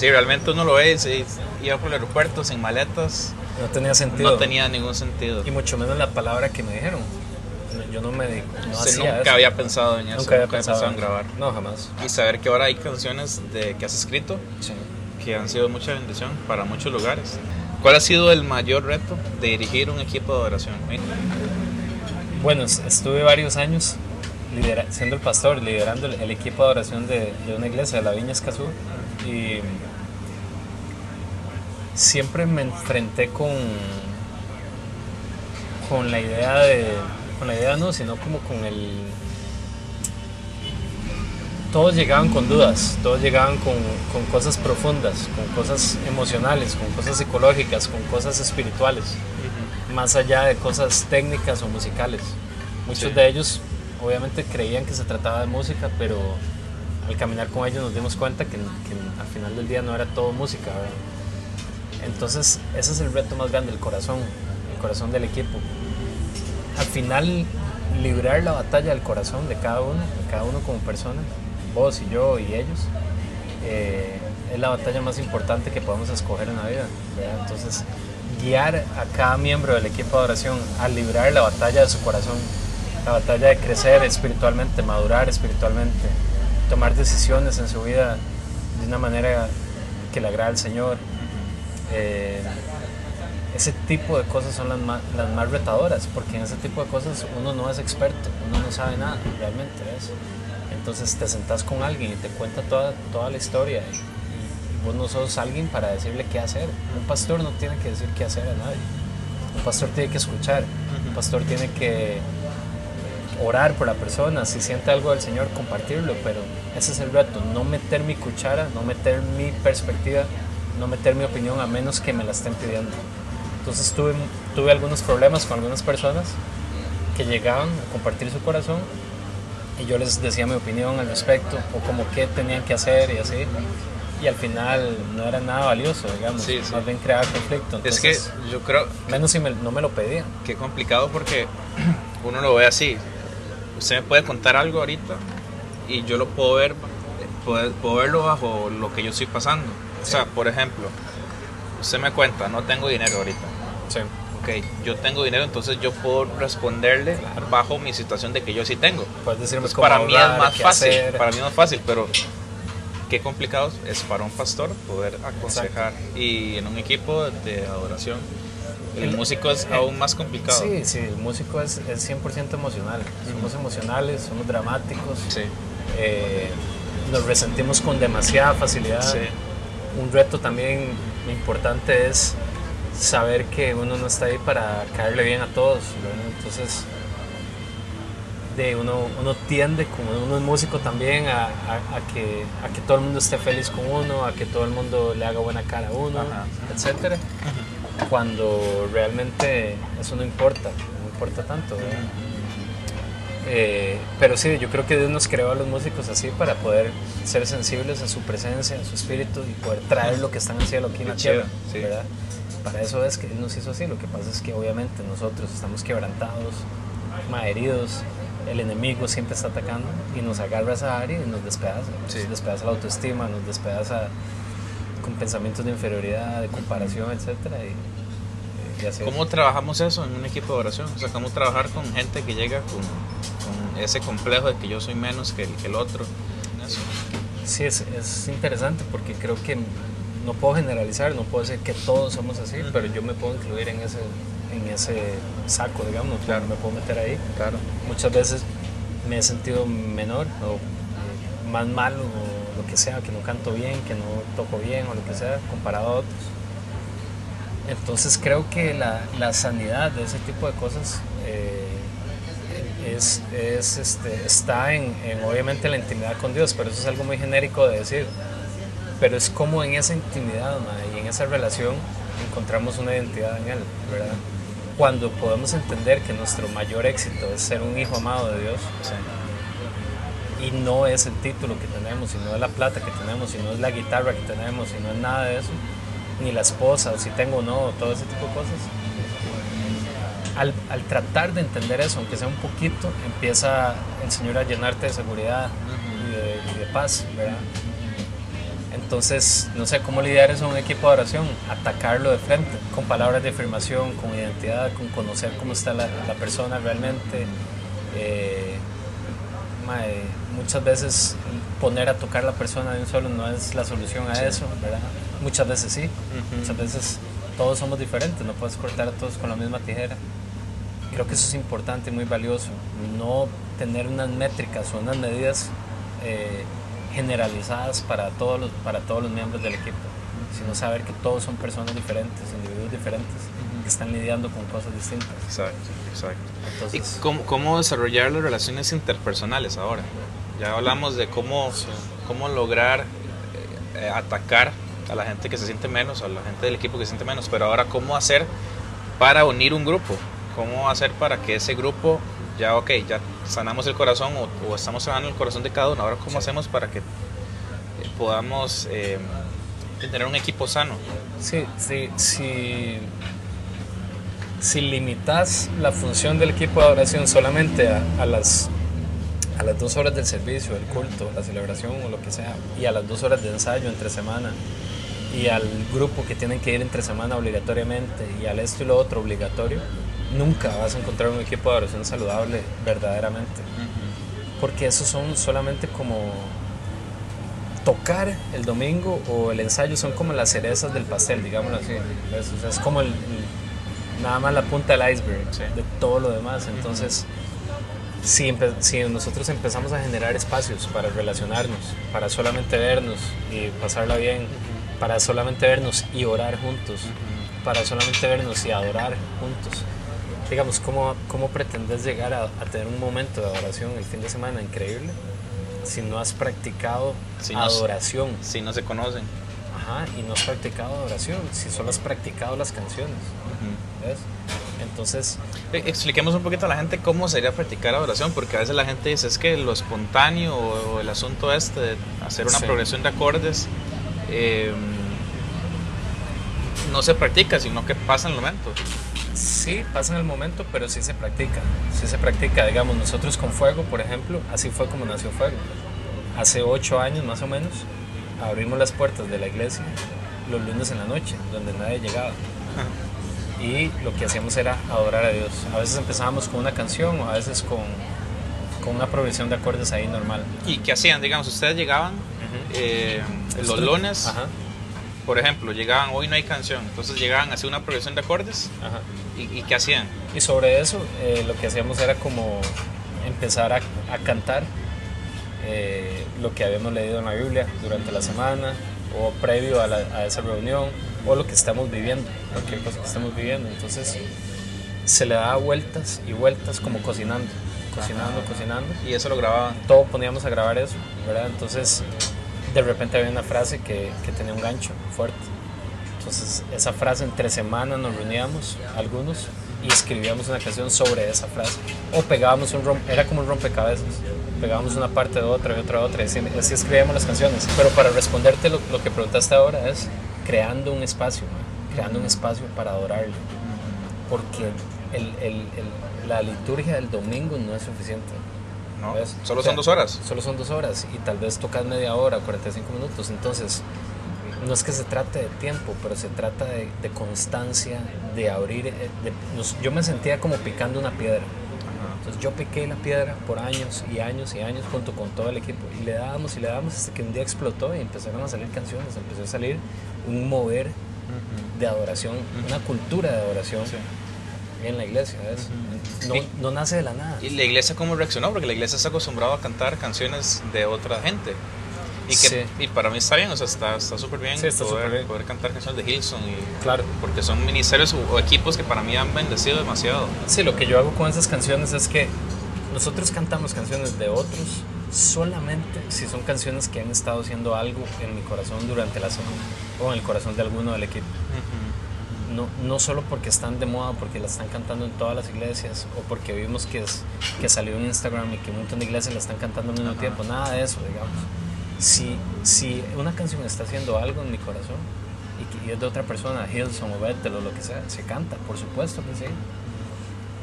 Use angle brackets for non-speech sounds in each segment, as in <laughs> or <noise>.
Sí, realmente uno lo ve, sí, iba por el aeropuerto sin maletas, No tenía sentido. no tenía ningún sentido. Y mucho menos la palabra que me dijeron. Yo no me no Sí, hacía nunca eso. había pensado en eso, Nunca había nunca pensado en grabar. No, jamás. Y saber que ahora hay canciones de, que has escrito Sí. que han sido mucha bendición para muchos lugares. ¿Cuál ha sido el mayor reto de dirigir un equipo de adoración? Bueno, es- estuve varios años lidera- siendo el pastor, liderando el, el equipo de oración de, de una iglesia de la Viña Escazú. Y siempre me enfrenté con, con la idea de. Con la idea no, sino como con el. Todos llegaban con dudas, todos llegaban con, con cosas profundas, con cosas emocionales, con cosas psicológicas, con cosas espirituales más allá de cosas técnicas o musicales. Muchos Sí. de ellos obviamente creían que se trataba de música, pero al caminar con ellos nos dimos cuenta que, que al final del día no era todo música. ¿verdad? Entonces ese es el reto más grande, el corazón, el corazón del equipo. Al final librar la batalla del corazón de cada uno, de cada uno como persona, vos y yo y ellos, eh, es la batalla más importante que podemos escoger en la vida. Entonces, guiar a cada miembro del equipo de oración a librar la batalla de su corazón, la batalla de crecer espiritualmente, madurar espiritualmente, tomar decisiones en su vida de una manera que le agrada al Señor. Eh, ese tipo de cosas son las más, las más retadoras, porque en ese tipo de cosas uno no es experto, uno no sabe nada realmente eso. Entonces te sentás con alguien y te cuenta toda, toda la historia y, y vos no sos alguien para decirle qué hacer. Un pastor no tiene que decir qué hacer a nadie. Un pastor tiene que escuchar, un pastor tiene que orar por la persona, si siente algo del Señor, compartirlo, pero ese es el reto, no meter mi cuchara, no meter mi perspectiva, no meter mi opinión a menos que me la estén pidiendo. Entonces tuve, tuve algunos problemas con algunas personas que llegaban a compartir su corazón y yo les decía mi opinión al respecto o como qué tenían que hacer y así. Y al final no era nada valioso, digamos, Sí, sí. más bien creaba conflicto. Es que Entonces, yo creo menos si me- no me lo pedían. que complicado porque <clears throat> uno lo ve así. Usted me puede contar algo ahorita y yo lo puedo ver, puedo, puedo verlo bajo lo que yo estoy pasando. O sea, por ejemplo, usted me cuenta, no tengo dinero ahorita. Sí. Ok, yo tengo dinero, entonces yo puedo responderle bajo mi situación de que yo sí tengo. Puedes decirme Pues cómo para mí es más fácil, hacer. para mí es más fácil, pero qué complicado es para un pastor poder aconsejar y en un equipo de adoración. El, El- músico es eh, aún más complicado. Sí, sí, el músico es, es 100% emocional. Somos emocionales, somos dramáticos, Sí, eh, nos resentimos con demasiada facilidad. sí. Un reto también importante es saber que uno no está ahí para caerle bien a todos. ¿verdad? Entonces, de uno, uno tiende, como uno es músico también, a, a- a que, a que todo el mundo esté feliz con uno, a que todo el mundo le haga buena cara a uno, Ajá. etcétera. Cuando realmente eso no importa, no importa tanto. ¿verdad? Eh, pero sí, yo creo que Dios nos creó a los músicos así para poder ser sensibles a su presencia, a su espíritu y poder traer lo que está en el cielo aquí en la tierra, sí. ¿verdad? Para eso es que Él nos hizo así. Lo que pasa es que obviamente nosotros estamos quebrantados, heridos, el enemigo siempre está atacando y nos agarra esa área y nos despedaza. Sí. Nos despedaza la autoestima, nos despedaza con pensamientos de inferioridad, de comparación, etcétera y. ¿Cómo trabajamos eso en un equipo de oración? O sea, ¿cómo trabajar con gente que llega con, con ese complejo de que yo soy menos que el, que el otro? Eso. Sí, es, es interesante porque creo que no puedo generalizar, no puedo decir que todos somos así, pero yo me puedo incluir en ese, en ese saco, digamos, Claro. me puedo meter ahí. Claro. Muchas veces me he sentido menor o eh, más malo o lo que sea, que no canto bien, que no toco bien o lo que sea, comparado a otros. Entonces creo que la, la sanidad de ese tipo de cosas eh, es, es, este, está en, en, obviamente la intimidad con Dios, pero eso es algo muy genérico de decir. Pero es como en esa intimidad y en esa relación encontramos una identidad en Él, ¿verdad? Cuando podemos entender que nuestro mayor éxito es ser un hijo amado de Dios y no es el título que tenemos, y no es la plata que tenemos, y no es la guitarra que tenemos, y no es nada de eso, ni la esposa, o si tengo o no, todo ese tipo de cosas. Al, al, tratar de entender eso, aunque sea un poquito, empieza el Señor a llenarte de seguridad y de, y de paz, ¿verdad? Entonces, no sé cómo lidiar eso en un equipo de oración, atacarlo de frente, con palabras de afirmación, con identidad, con conocer cómo está la, la persona realmente. Eh, muchas veces poner a tocar la persona de un solo no es la solución a eso, ¿verdad? Muchas veces sí, muchas veces todos somos diferentes, no puedes cortar a todos con la misma tijera. Creo que eso es importante y muy valioso, no tener unas métricas o unas medidas eh, generalizadas para todos, los, para todos los miembros del equipo, sino saber que todos son personas diferentes, individuos diferentes, que están lidiando con cosas distintas. Exacto, exacto. Entonces, ¿Y cómo, cómo desarrollar las relaciones interpersonales ahora? Ya hablamos de cómo, cómo lograr eh, atacar a la gente que se siente menos, a la gente del equipo que se siente menos, pero ahora cómo hacer para unir un grupo, cómo hacer para que ese grupo ya, ok, ya sanamos el corazón o, o estamos sanando el corazón de cada uno, ahora cómo Sí. hacemos para que eh, podamos eh, tener un equipo sano. Sí, sí, sí. Si limitas la función del equipo de adoración solamente a, a las, a las dos horas del servicio, el culto, la celebración o lo que sea, y a las dos horas de ensayo entre semana, y al grupo que tienen que ir entre semana obligatoriamente, y al esto y lo otro obligatorio, nunca vas a encontrar un equipo de adoración saludable verdaderamente. Porque esos son solamente como tocar el domingo o el ensayo son como las cerezas del pastel, digámoslo así. ¿ves? O sea, es como el, el- nada más la punta del iceberg Sí. de todo lo demás. Entonces, si nosotros empezamos a generar espacios para relacionarnos, para solamente vernos y pasarla bien, para solamente vernos y orar juntos, para solamente vernos y adorar juntos. Digamos, ¿cómo, cómo pretendes llegar a, a tener un momento de adoración el fin de semana increíble si no has practicado Si no has- adoración? Si no se conocen. Ajá, y no has practicado adoración, si solo has practicado las canciones. ¿Ves? Entonces, Eh, Expliquemos un poquito a la gente cómo sería practicar adoración, porque a veces la gente dice es que lo espontáneo o, el asunto este de hacer una Sí. progresión de acordes eh, no se practica, sino que pasa en el momento. sí, pasa en el momento, pero sí se practica. Sí se practica. Digamos, nosotros con Fuego, por ejemplo, así fue como nació Fuego. Hace ocho años más o menos, abrimos las puertas de la iglesia los lunes en la noche, donde nadie llegaba. Y lo que hacíamos era adorar a Dios. A veces empezábamos con una canción o a veces con, con una progresión de acordes ahí normal. ¿Y qué hacían? Digamos, ustedes llegaban eh, los lunes, Ajá, por ejemplo, llegaban, hoy no hay canción, entonces llegaban a hacer una progresión de acordes ajá. y, y ¿qué hacían? Y sobre eso, eh, lo que hacíamos era como empezar a, a cantar eh, lo que habíamos leído en la Biblia durante la semana o previo a, la- a esa reunión o lo que estamos viviendo, cualquier cosa que estemos viviendo. Entonces se le daba vueltas y vueltas como cocinando, cocinando, cocinando. Y eso lo grababan. Todo poníamos a grabar eso, ¿verdad? Entonces de repente había una frase que, que tenía un gancho fuerte. Entonces, esa frase entre semanas nos reuníamos, algunos, y escribíamos una canción sobre esa frase. O pegábamos un rompe, era como un rompecabezas. Pegábamos una parte de otra y otra de otra, y así, así escribíamos las canciones. Pero para responderte lo, lo que preguntaste ahora es creando un espacio, creando un espacio para adorarle. Porque el- el- el- la liturgia del domingo no es suficiente. ¿no? ¿ves? Solo O sea, son dos horas. Solo son dos horas y tal vez tocas media hora, 45 minutos. Entonces, no es que se trate de tiempo, pero se trata de, de constancia, de abrir. eh, de- yo me sentía como picando una piedra. Entonces yo piqué la piedra por años y años y años junto con todo el equipo y le dábamos y le dábamos hasta que un día explotó y empezaron a salir canciones, empezó a salir un mover de adoración, una cultura de adoración en la iglesia. ¿ves? no, Y- no nace de la nada. ¿Y la iglesia cómo reaccionó? Porque la iglesia está acostumbrada a cantar canciones de otra gente. Y, que, Sí. y para mí está bien, o sea, está está súper bien, Sí, está poder, bien. poder cantar canciones de Hilson. Y, Claro. porque son ministerios o equipos que para mí han bendecido demasiado. Sí, lo que yo hago con esas canciones es que nosotros cantamos canciones de otros solamente si son canciones que han estado haciendo algo en mi corazón durante la semana o en el corazón de alguno del equipo. No, no solo porque están de moda, porque la están cantando en todas las iglesias o porque vimos que, es, que salió en Instagram y que un montón de iglesias la están cantando al mismo tiempo, nada de eso, digamos. Si, si una canción está haciendo algo en mi corazón y, que, y es de otra persona, Hilson o Bethel o lo que sea, se canta, por supuesto que sí.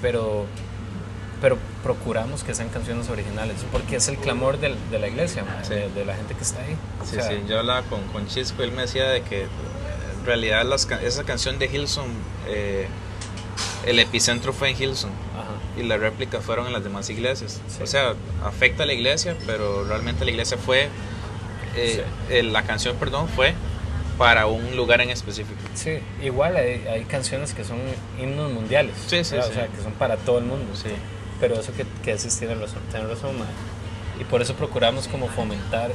Pero pero procuramos que sean canciones originales, porque es el clamor del- de, la iglesia, ma, Sí. de, de la gente que está ahí. O Sí, sea, sí, yo hablaba con, con Chisco, él me decía de que en realidad las esa canción de Hilson, eh, el epicentro fue en Hilson ajá. y la réplica fueron en las demás iglesias. Sí. O sea, afecta a la iglesia, pero realmente la iglesia fue, eh, eh, la canción, perdón, fue para un lugar en específico. Sí, igual hay, hay canciones que son himnos mundiales, Sí, sí, sí. o sea, que son para todo el mundo. Sí. Pero eso que, que decís tiene razón, tiene razón, ma. Y por eso procuramos como fomentar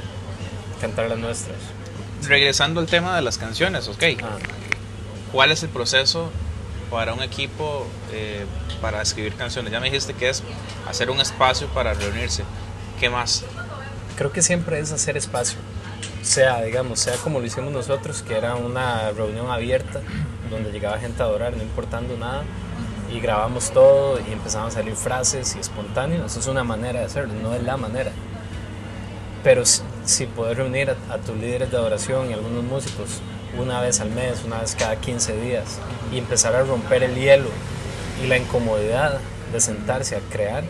cantar las nuestras. Regresando al tema de las canciones, ok. Ah, ¿Cuál es el proceso para un equipo eh, para escribir canciones? Ya me dijiste que es hacer un espacio para reunirse. ¿Qué más? creo que siempre es hacer espacio. Sea, digamos, sea como lo hicimos nosotros, que era una reunión abierta, donde llegaba gente a adorar, no importando nada, y grabamos todo y empezaban a salir frases y espontáneo. Eso es una manera de hacerlo, no es la manera. Pero si, si puedes reunir a, a tus líderes de adoración y algunos músicos una vez al mes, una vez cada 15 días, y empezar a romper el hielo y la incomodidad de sentarse a crear,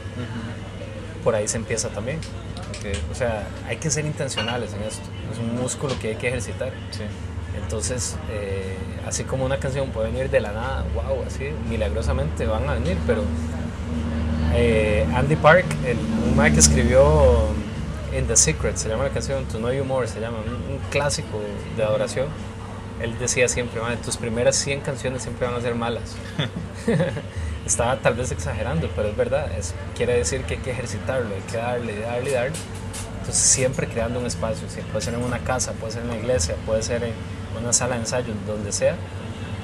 por ahí se empieza también. O sea, hay que ser intencionales en esto. Es un músculo que hay que ejercitar. sí. Entonces, eh, así como una canción puede venir de la nada, wow, así, milagrosamente van a venir, pero eh, Andy Park, el, un man que escribió In the Secret, se llama la canción, To Know You More, se llama, un, un clásico de adoración. Él decía siempre, tus primeras 100 canciones siempre van a ser malas. <laughs> <laughs> Estaba tal vez exagerando, pero es verdad. Es, quiere decir que hay que ejercitarlo, hay que darle, y darle, y darle. Entonces siempre creando un espacio, sí, puede ser en una casa, puede ser en una iglesia, puede ser en una sala de ensayo, donde sea.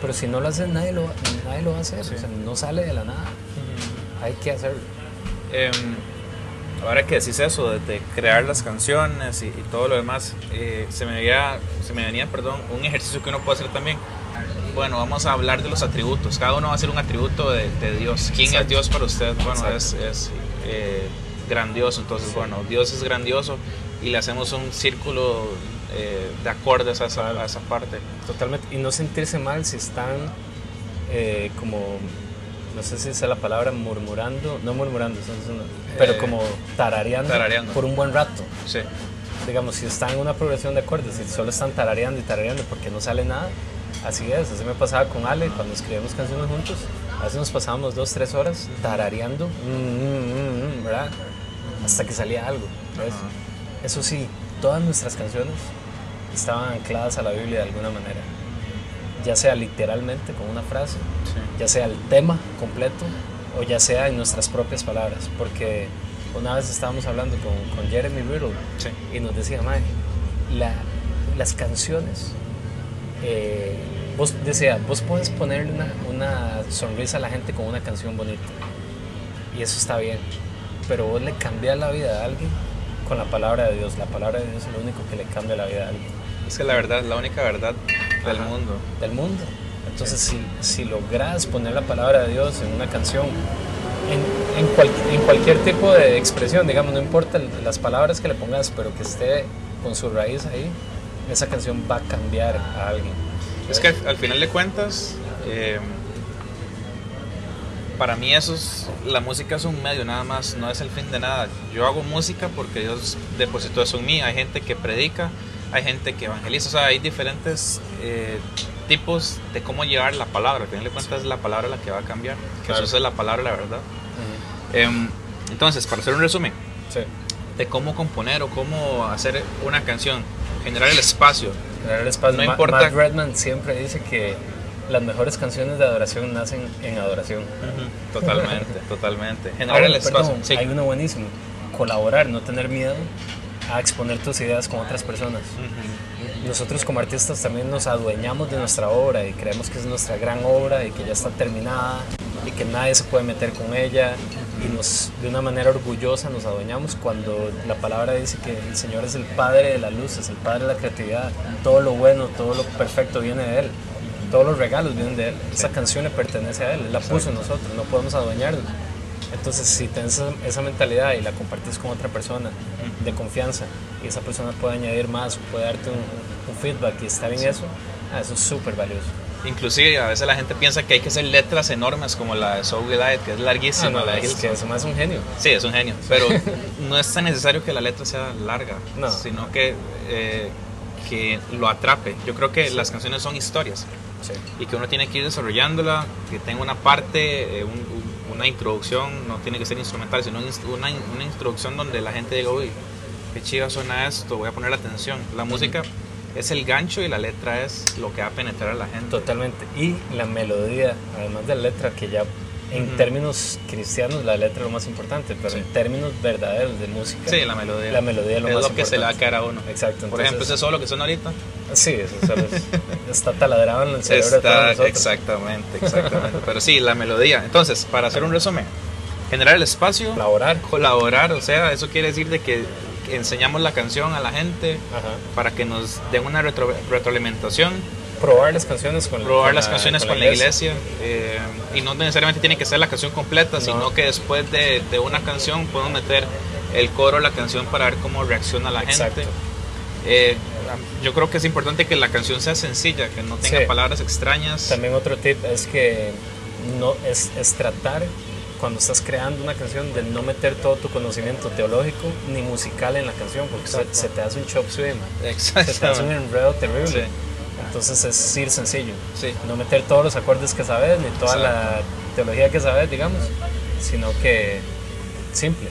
Pero si no lo haces, nadie lo, nadie lo va a hacer. Sí. O sea, no sale de la nada. Hay que hacerlo. Em, ahora que decís eso, de, de crear las canciones y, y todo lo demás, eh, se, me venía, se me venía perdón, un ejercicio que uno puede hacer también. Bueno, vamos a hablar de los atributos. Cada uno va a ser un atributo de, de Dios. ¿Quién Exacto. es Dios para usted? Bueno, Exacto. es, es, eh, grandioso. Entonces, bueno, Dios es grandioso y le hacemos un círculo eh, de acordes a esa, a esa parte. Totalmente. Y no sentirse mal si están eh, como, no sé si es la palabra, murmurando, no murmurando, pero Eh, como tarareando, tarareando. por un buen rato. Sí. Digamos, si están en una progresión de acordes y solo están tarareando y tarareando porque no sale nada, así es. Así me pasaba con Ale cuando escribíamos canciones juntos. A veces nos pasábamos dos, tres horas tarareando, mm, mm, mm, mm, ¿verdad? Hasta que salía algo. Eso sí, todas nuestras canciones estaban ancladas a la Biblia de alguna manera. Ya sea literalmente con una frase, Sí. ya sea el tema completo o ya sea en nuestras propias palabras. Porque una vez estábamos hablando con, con Jeremy Riddle Sí. y nos decía, Mae, la- las canciones, eh, vos decía, vos puedes ponerle una, una sonrisa a la gente con una canción bonita y eso está bien, pero vos le cambias la vida a alguien con la palabra de Dios. La palabra de Dios es lo único que le cambia la vida a alguien Es que la verdad, la única verdad del Ajá. mundo. del mundo. Entonces, si, si logras poner la palabra de Dios en una canción, en, en, cual- en cualquier tipo de expresión, digamos, no importa las palabras que le pongas, pero que esté con su raíz ahí, esa canción va a cambiar a alguien. Es que al, al final de cuentas, eh, para mí eso es, la música es un medio nada más, no es el fin de nada. Yo hago música porque Dios depositó eso en mí. Hay gente que predica, hay gente que evangeliza, o sea, hay diferentes eh, tipos de cómo llevar la palabra. Al final de cuentas es la palabra la que va a cambiar. Claro. Jesús es la palabra, la verdad. Em, entonces, para hacer un resumen Sí. de cómo componer o cómo hacer una canción, generar el espacio, Crear el espacio. No Ma- importa- Matt Redman siempre dice que las mejores canciones de adoración nacen en adoración. Totalmente, <laughs> totalmente. Generar Ahora, el espacio. perdón, Sí. Hay uno buenísimo. Colaborar, no tener miedo a exponer tus ideas con otras personas. Nosotros como artistas también nos adueñamos de nuestra obra y creemos que es nuestra gran obra y que ya está terminada y que nadie se puede meter con ella. Y nos de una manera orgullosa nos adueñamos cuando la palabra dice que el Señor es el Padre de las luces, el Padre de la creatividad, todo lo bueno, todo lo perfecto viene de Él, todos los regalos vienen de Él, esa canción le pertenece a Él, Él la puso en nosotros, no podemos adueñarnos. Entonces, si tienes esa, esa mentalidad y la compartes con otra persona de confianza y esa persona puede añadir más, puede darte un, un feedback y está bien eso, Ah, eso es súper valioso. Inclusive a veces la gente piensa que hay que hacer letras enormes como la de Soul Light, que es larguísima. Ah, no, la es que eso más es un genio. Sí, es un genio, pero <laughs> no es tan necesario que la letra sea larga, No. sino que, eh, que lo atrape. Yo creo que las canciones son historias Sí. y que uno tiene que ir desarrollándola, que tenga una parte, eh, un- una introducción, no tiene que ser instrumental, sino una, una introducción donde la gente diga, uy, qué chiva suena esto, voy a poner atención. La música es el gancho y la letra es lo que va a penetrar a la gente. Totalmente. Y la melodía, además de la letra, que ya en términos cristianos la letra es lo más importante, pero Sí. en términos verdaderos de música, Sí, la melodía. la melodía es lo es más lo que se le va a importante. caer a uno. Exacto. Por ejemplo, entonces- ese solo que suena ahorita. Sí, eso es- <laughs> está taladrado en el cerebro de todos Está, nosotros. exactamente, exactamente. Pero sí, la melodía. Entonces, para hacer un resumen, generar el espacio, Colaborar. colaborar, o sea, eso quiere decir de que que enseñamos la canción a la gente Ajá. para que nos den una retro- retroalimentación, Probar las canciones con probar con las la- canciones con la iglesia, eh, y no necesariamente tiene que ser la canción completa, sino que después de, de una canción podemos meter el coro, la canción para ver cómo reacciona la Exacto. gente. Eh, yo creo que es importante que la canción sea sencilla, que no tenga Sí. palabras extrañas. También otro tip es que no es, es tratar cuando estás creando una canción de no meter todo tu conocimiento teológico ni musical en la canción porque se, se te hace un chop suey, se te hace un enredo terrible. Sí. Entonces es ir sencillo. Sí. No meter todos los acordes que sabes ni toda la teología que sabes, digamos, sino que simple.